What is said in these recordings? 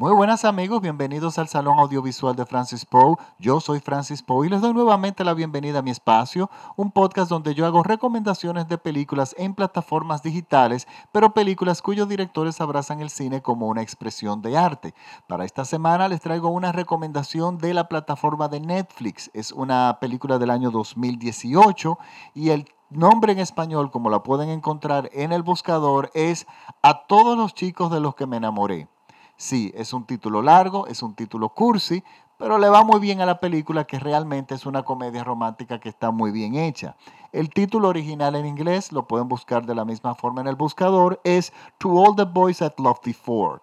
Muy buenas amigos, bienvenidos al Salón Audiovisual de Francis Poe. Yo soy Francis Poe y les doy nuevamente la bienvenida a mi espacio, un podcast donde yo hago recomendaciones de películas en plataformas digitales, pero películas cuyos directores abrazan el cine como una expresión de arte. Para esta semana les traigo una recomendación de la plataforma de Netflix. Es una película del año 2018 y el nombre en español, como la pueden encontrar en el buscador, es A todos los chicos de los que me enamoré. Sí, es un título largo, es un título cursi, pero le va muy bien a la película que realmente es una comedia romántica que está muy bien hecha. El título original en inglés, lo pueden buscar de la misma forma en el buscador, es To All the Boys That Loved Ford.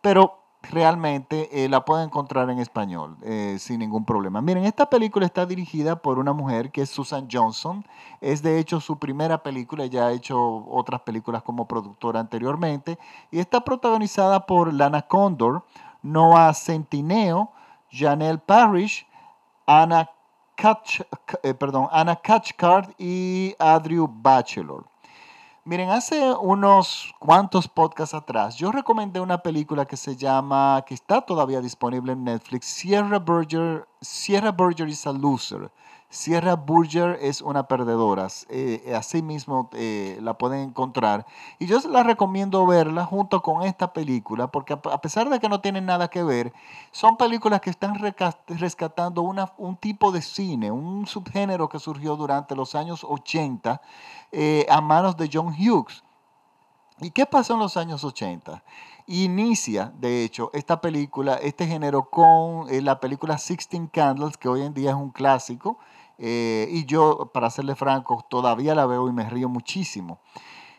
Pero realmente eh, la pueden encontrar en español eh, sin ningún problema. Miren, esta película está dirigida por una mujer que es Susan Johnson. Es de hecho su primera película, ya ha hecho otras películas como productora anteriormente. Y está protagonizada por Lana Condor, Noah Centineo, Janelle Parrish, Anna, Catch, eh, perdón, Anna Catchcard y Adriu Bachelor. Miren, hace unos cuantos podcasts atrás, yo recomendé una película que se llama, que está todavía disponible en Netflix, Sierra Burger, Sierra Burger is a Loser. Sierra Burger es una perdedora, eh, así mismo eh, la pueden encontrar. Y yo la recomiendo verla junto con esta película, porque a pesar de que no tienen nada que ver, son películas que están rescatando un tipo de cine, un subgénero que surgió durante los años 80 eh, a manos de John Hughes. ¿Y qué pasó en los años 80? Inicia, de hecho, esta película, este género con la película Sixteen Candles, que hoy en día es un clásico, eh, y yo, para serle franco, todavía la veo y me río muchísimo.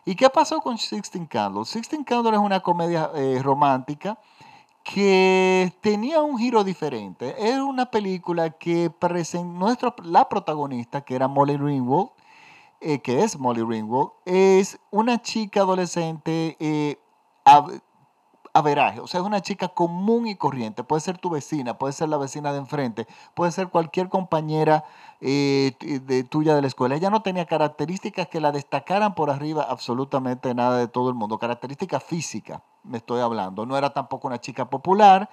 ¿Y qué pasó con Sixteen Candles? Sixteen Candles es una comedia eh, romántica que tenía un giro diferente. Era una película que nuestro, la protagonista, que era Molly Ringwald, eh, que es Molly Ringwald, es una chica adolescente averaje, o sea, es una chica común y corriente, puede ser tu vecina, puede ser la vecina de enfrente, puede ser cualquier compañera eh, de, tuya de la escuela. Ella no tenía características que la destacaran por arriba absolutamente nada de todo el mundo, características físicas, me estoy hablando, no era tampoco una chica popular.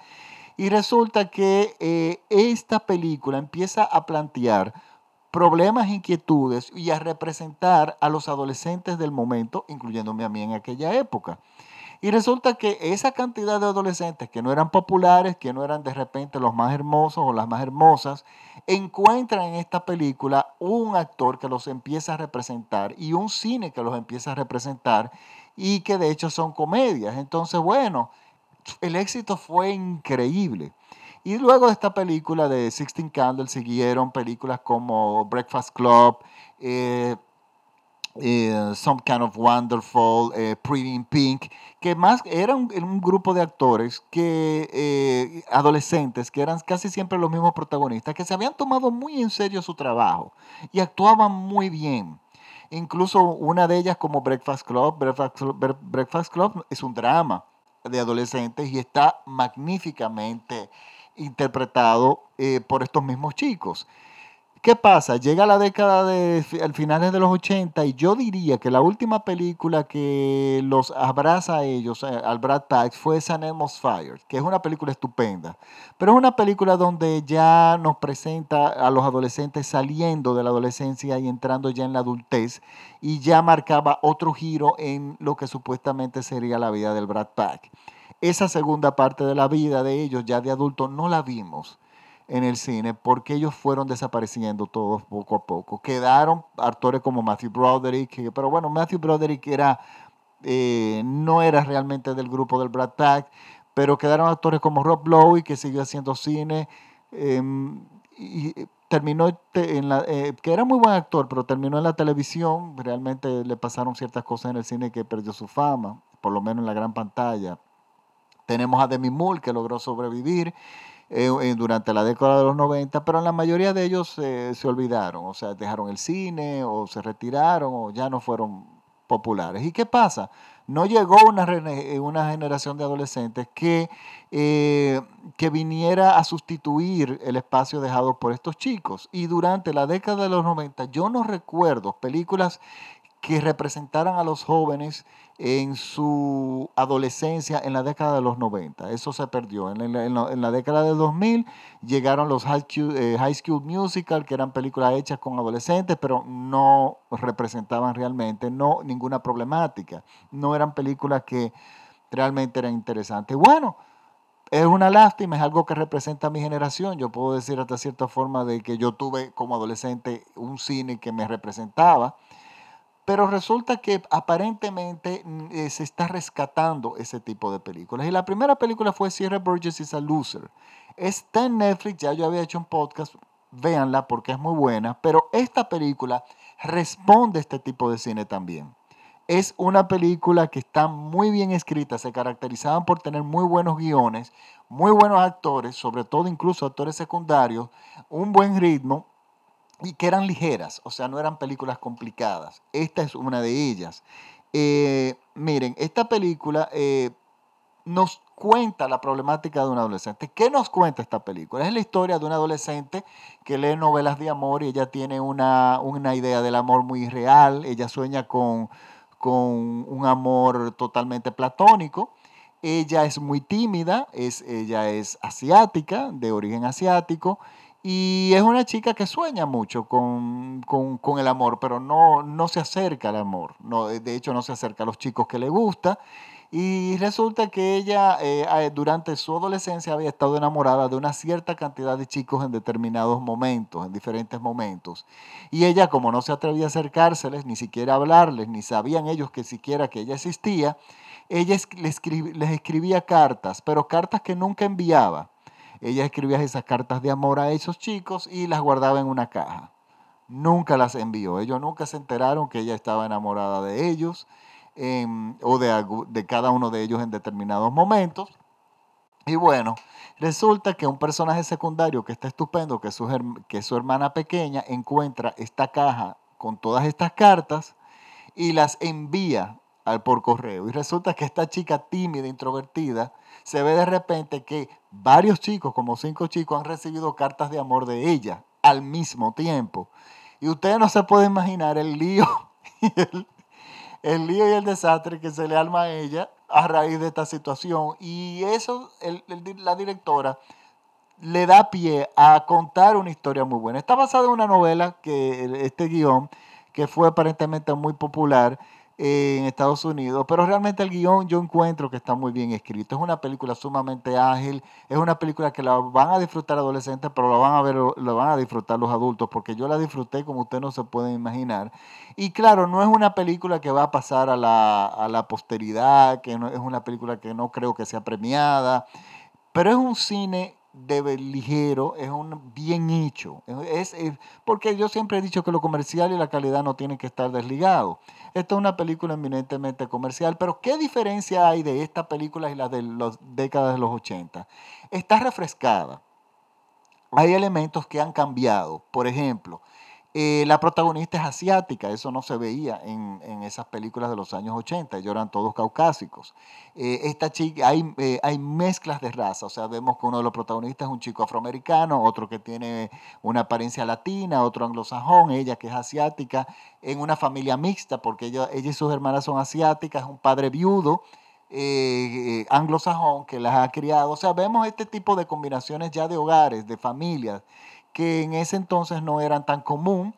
Y resulta que eh, esta película empieza a plantear problemas, inquietudes y a representar a los adolescentes del momento, incluyéndome a mí en aquella época. Y resulta que esa cantidad de adolescentes que no eran populares, que no eran de repente los más hermosos o las más hermosas, encuentran en esta película un actor que los empieza a representar y un cine que los empieza a representar y que de hecho son comedias. Entonces, bueno, el éxito fue increíble. Y luego de esta película de Sixteen Candles siguieron películas como Breakfast Club, eh, eh, Some Kind of Wonderful, eh, Pretty in Pink, que más era un, grupo de actores que eh, adolescentes que eran casi siempre los mismos protagonistas, que se habían tomado muy en serio su trabajo y actuaban muy bien. Incluso una de ellas como Breakfast Club, Breakfast Club es un drama de adolescentes y está magníficamente interpretado por estos mismos chicos. ¿Qué pasa? Llega la década de al finales de los 80 y yo diría que la última película que los abraza a ellos, eh, al Brad Pitt, fue San Elmo's Fire, que es una película estupenda. Pero es una película donde ya nos presenta a los adolescentes saliendo de la adolescencia y entrando ya en la adultez y ya marcaba otro giro en lo que supuestamente sería la vida del Brad Pitt. Esa segunda parte de la vida de ellos ya de adultos no la vimos en el cine porque ellos fueron desapareciendo todos poco a poco. Quedaron actores como Matthew Broderick, pero bueno, Matthew Broderick era, eh, no era realmente del grupo del Brad Pack, pero quedaron actores como Rob Lowe, que siguió haciendo cine, em, y terminó en la, eh, que era muy buen actor, pero terminó en la televisión, realmente le pasaron ciertas cosas en el cine que perdió su fama, por lo menos en la gran pantalla. Tenemos a Demi Moore, que logró sobrevivir. Eh, eh, durante la década de los 90, pero la mayoría de ellos se olvidaron, o sea, dejaron el cine o se retiraron o ya no fueron populares. ¿Y qué pasa? No llegó una, eh, una generación de adolescentes que, que viniera a sustituir el espacio dejado por estos chicos. Y durante la década de los 90 yo no recuerdo películas que representaran a los jóvenes en su adolescencia en la década de los 90. Eso se perdió. En la, década del 2000 llegaron los High School, eh, High School, Musical, que eran películas hechas con adolescentes, pero no representaban realmente no, ninguna problemática. No eran películas que realmente eran interesantes. Bueno, es una lástima, es algo que representa a mi generación. Yo puedo decir hasta cierta forma de que yo tuve como adolescente un cine que me representaba, pero resulta que aparentemente mm, eh, se está rescatando ese tipo de películas. Y la primera película fue Sierra Burgess is a Loser. Está en Netflix, ya yo había hecho un podcast, véanla porque es muy buena, pero esta película responde a este tipo de cine también. Es una película que está muy bien escrita, se caracterizaban por tener muy buenos guiones, muy buenos actores, sobre todo incluso actores secundarios, un buen ritmo y que eran ligeras, o sea, no eran películas complicadas. Esta es una de ellas. Eh, miren, esta película eh, nos cuenta la problemática de un adolescente. ¿Qué nos cuenta esta película? Es la historia de un adolescente que lee novelas de amor y ella tiene una, una idea del amor muy real. Ella sueña con con un amor totalmente platónico. Ella es muy tímida, es, ella es asiática, de origen asiático, y es una chica que sueña mucho con, el amor, pero no, no se acerca al amor. No, de hecho, no se acerca a los chicos que le gusta. Y resulta que ella eh, durante su adolescencia había estado enamorada de una cierta cantidad de chicos en determinados momentos, en diferentes momentos. Y ella, como no se atrevía a acercárseles, ni siquiera a hablarles, ni sabían ellos que siquiera que ella existía, ella les escribía cartas, pero cartas que nunca enviaba. Ella escribía esas cartas de amor a esos chicos y las guardaba en una caja. Nunca las envió. Ellos nunca se enteraron que ella estaba enamorada de ellos o de, de cada uno de ellos en determinados momentos. Y bueno, resulta que un personaje secundario que está estupendo, que es su, que su hermana pequeña, encuentra esta caja con todas estas cartas y las envía al por correo. Y resulta que esta chica tímida, introvertida, se ve de repente que varios chicos, como cinco chicos, han recibido cartas de amor de ella al mismo tiempo. Y ustedes no se pueden imaginar el lío y el, el lío y el desastre que se le alma a ella a raíz de esta situación. Y eso, la directora le da pie a contar una historia muy buena. Está basada en una novela, que este guion, que fue aparentemente muy popular en Estados Unidos, pero realmente el guion yo encuentro que está muy bien escrito. Es una película sumamente ágil, es una película que la van a disfrutar adolescentes, pero la van a ver, la van a disfrutar los adultos, porque yo la disfruté como ustedes no se pueden imaginar. Y claro, no es una película que va a pasar a la, a la posteridad, que no, es una película que no creo que sea premiada, pero es un cine de ligero, es un bien hecho. Es, porque yo siempre he dicho que lo comercial y la calidad no tienen que estar desligados. Esta es una película eminentemente comercial, pero ¿qué diferencia hay de esta película y la de las décadas de los 80? Está refrescada. Hay elementos que han cambiado. Por ejemplo, eh, la protagonista es asiática, eso no se veía en, esas películas de los años 80, ellos eran todos caucásicos. Eh, esta chica, hay, eh, hay mezclas de raza, o sea, vemos que uno de los protagonistas es un chico afroamericano, otro que tiene una apariencia latina, otro anglosajón, ella que es asiática, en una familia mixta, porque ella, ella y sus hermanas son asiáticas, un padre viudo. anglosajón que las ha criado, o sea, vemos este tipo de combinaciones ya de hogares, de familias, que en ese entonces no eran tan común.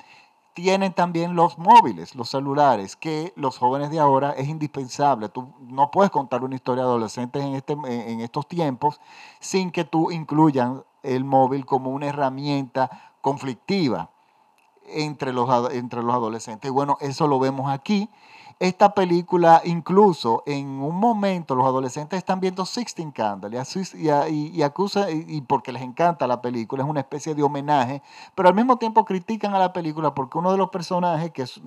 Tienen también los móviles, los celulares, que los jóvenes de ahora es indispensable. Tú no puedes contar una historia de adolescentes en, este, en estos tiempos sin que tú incluyan el móvil como una herramienta conflictiva entre los, entre los adolescentes. Y bueno, eso lo vemos aquí esta película, incluso en un momento, los adolescentes están viendo Sixteen Candles y, acusan, y porque les encanta la película, es una especie de homenaje, pero al mismo tiempo critican a la película porque uno de los personajes que es,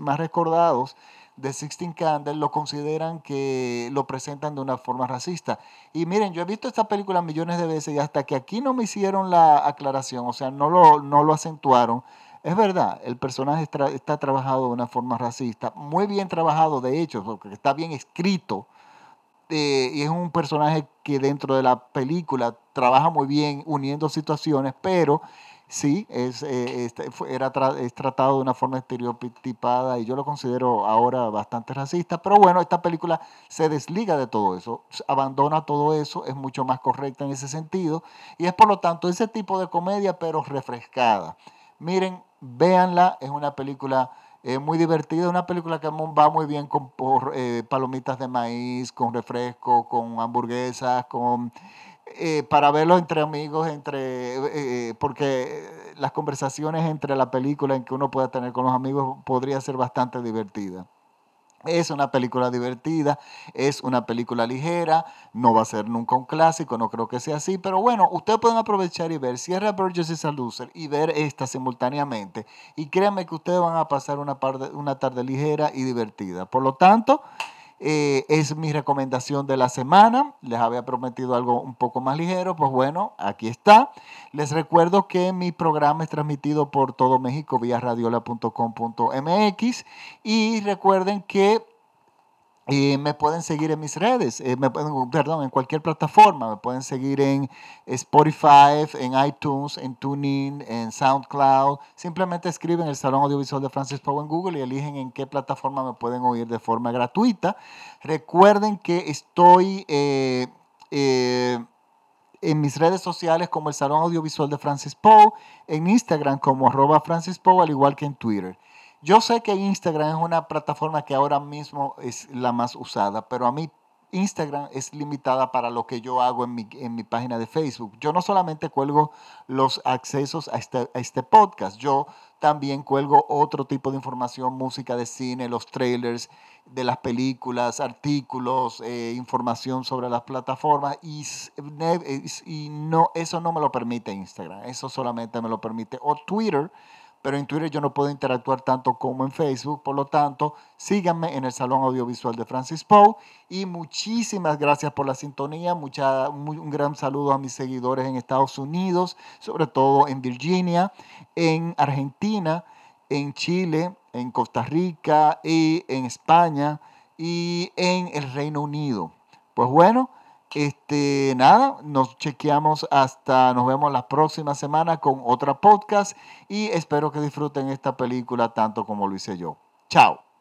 más recordados de Sixteen Candles lo consideran que lo presentan de una forma racista. Y miren, yo he visto esta película millones de veces y hasta que aquí no me hicieron la aclaración, o sea, no lo, no lo acentuaron, es verdad, el personaje está, trabajado de una forma racista, muy bien trabajado de hecho, porque está bien escrito. Eh, y es un personaje que dentro de la película trabaja muy bien uniendo situaciones, pero sí, es, eh, este, era es tratado de una forma estereotipada y yo lo considero ahora bastante racista, pero bueno, esta película se desliga de todo eso, abandona todo eso, es mucho más correcta en ese sentido y es por lo tanto ese tipo de comedia pero refrescada. Miren, véanla, es una película eh, muy divertida, una película que va muy bien con por, eh, palomitas de maíz, con refresco, con hamburguesas, con eh, para verlo entre amigos, entre, eh, porque las conversaciones entre la película en que uno pueda tener con los amigos podría ser bastante divertida. Es una película divertida, es una película ligera, no va a ser nunca un clásico, no creo que sea así, pero bueno, ustedes pueden aprovechar y ver Sierra Burgess y Salducer y ver esta simultáneamente. Y créanme que ustedes van a pasar una, una tarde ligera y divertida. Por lo tanto, eh, es mi recomendación de la semana. Les había prometido algo un poco más ligero. Pues bueno, aquí está. Les recuerdo que mi programa es transmitido por todo México vía radiola.com.mx. Y recuerden que y me pueden seguir en mis redes, eh, me pueden, perdón, en cualquier plataforma. Me pueden seguir en Spotify, en iTunes, en TuneIn, en SoundCloud. Simplemente escriben el Salón Audiovisual de Francis Poe en Google y eligen en qué plataforma me pueden oír de forma gratuita. Recuerden que estoy eh, eh, en mis redes sociales como el Salón Audiovisual de Francis Poe, en Instagram como arroba Francis al igual que en Twitter. Yo sé que Instagram es una plataforma que ahora mismo es la más usada, pero a mí Instagram es limitada para lo que yo hago en mi, en mi página de Facebook. Yo no solamente cuelgo los accesos a este, a este podcast, yo también cuelgo otro tipo de información, música de cine, los trailers de las películas, artículos, eh, información sobre las plataformas y, y no, eso no me lo permite Instagram, eso solamente me lo permite o Twitter pero en Twitter yo no puedo interactuar tanto como en Facebook, por lo tanto, síganme en el Salón Audiovisual de Francis Poe y muchísimas gracias por la sintonía, Mucha, un gran saludo a mis seguidores en Estados Unidos, sobre todo en Virginia, en Argentina, en Chile, en Costa Rica y en España y en el Reino Unido. Pues bueno, este, nada, nos chequeamos hasta, nos vemos la próxima semana con otra podcast y espero que disfruten esta película tanto como lo hice yo. Chao.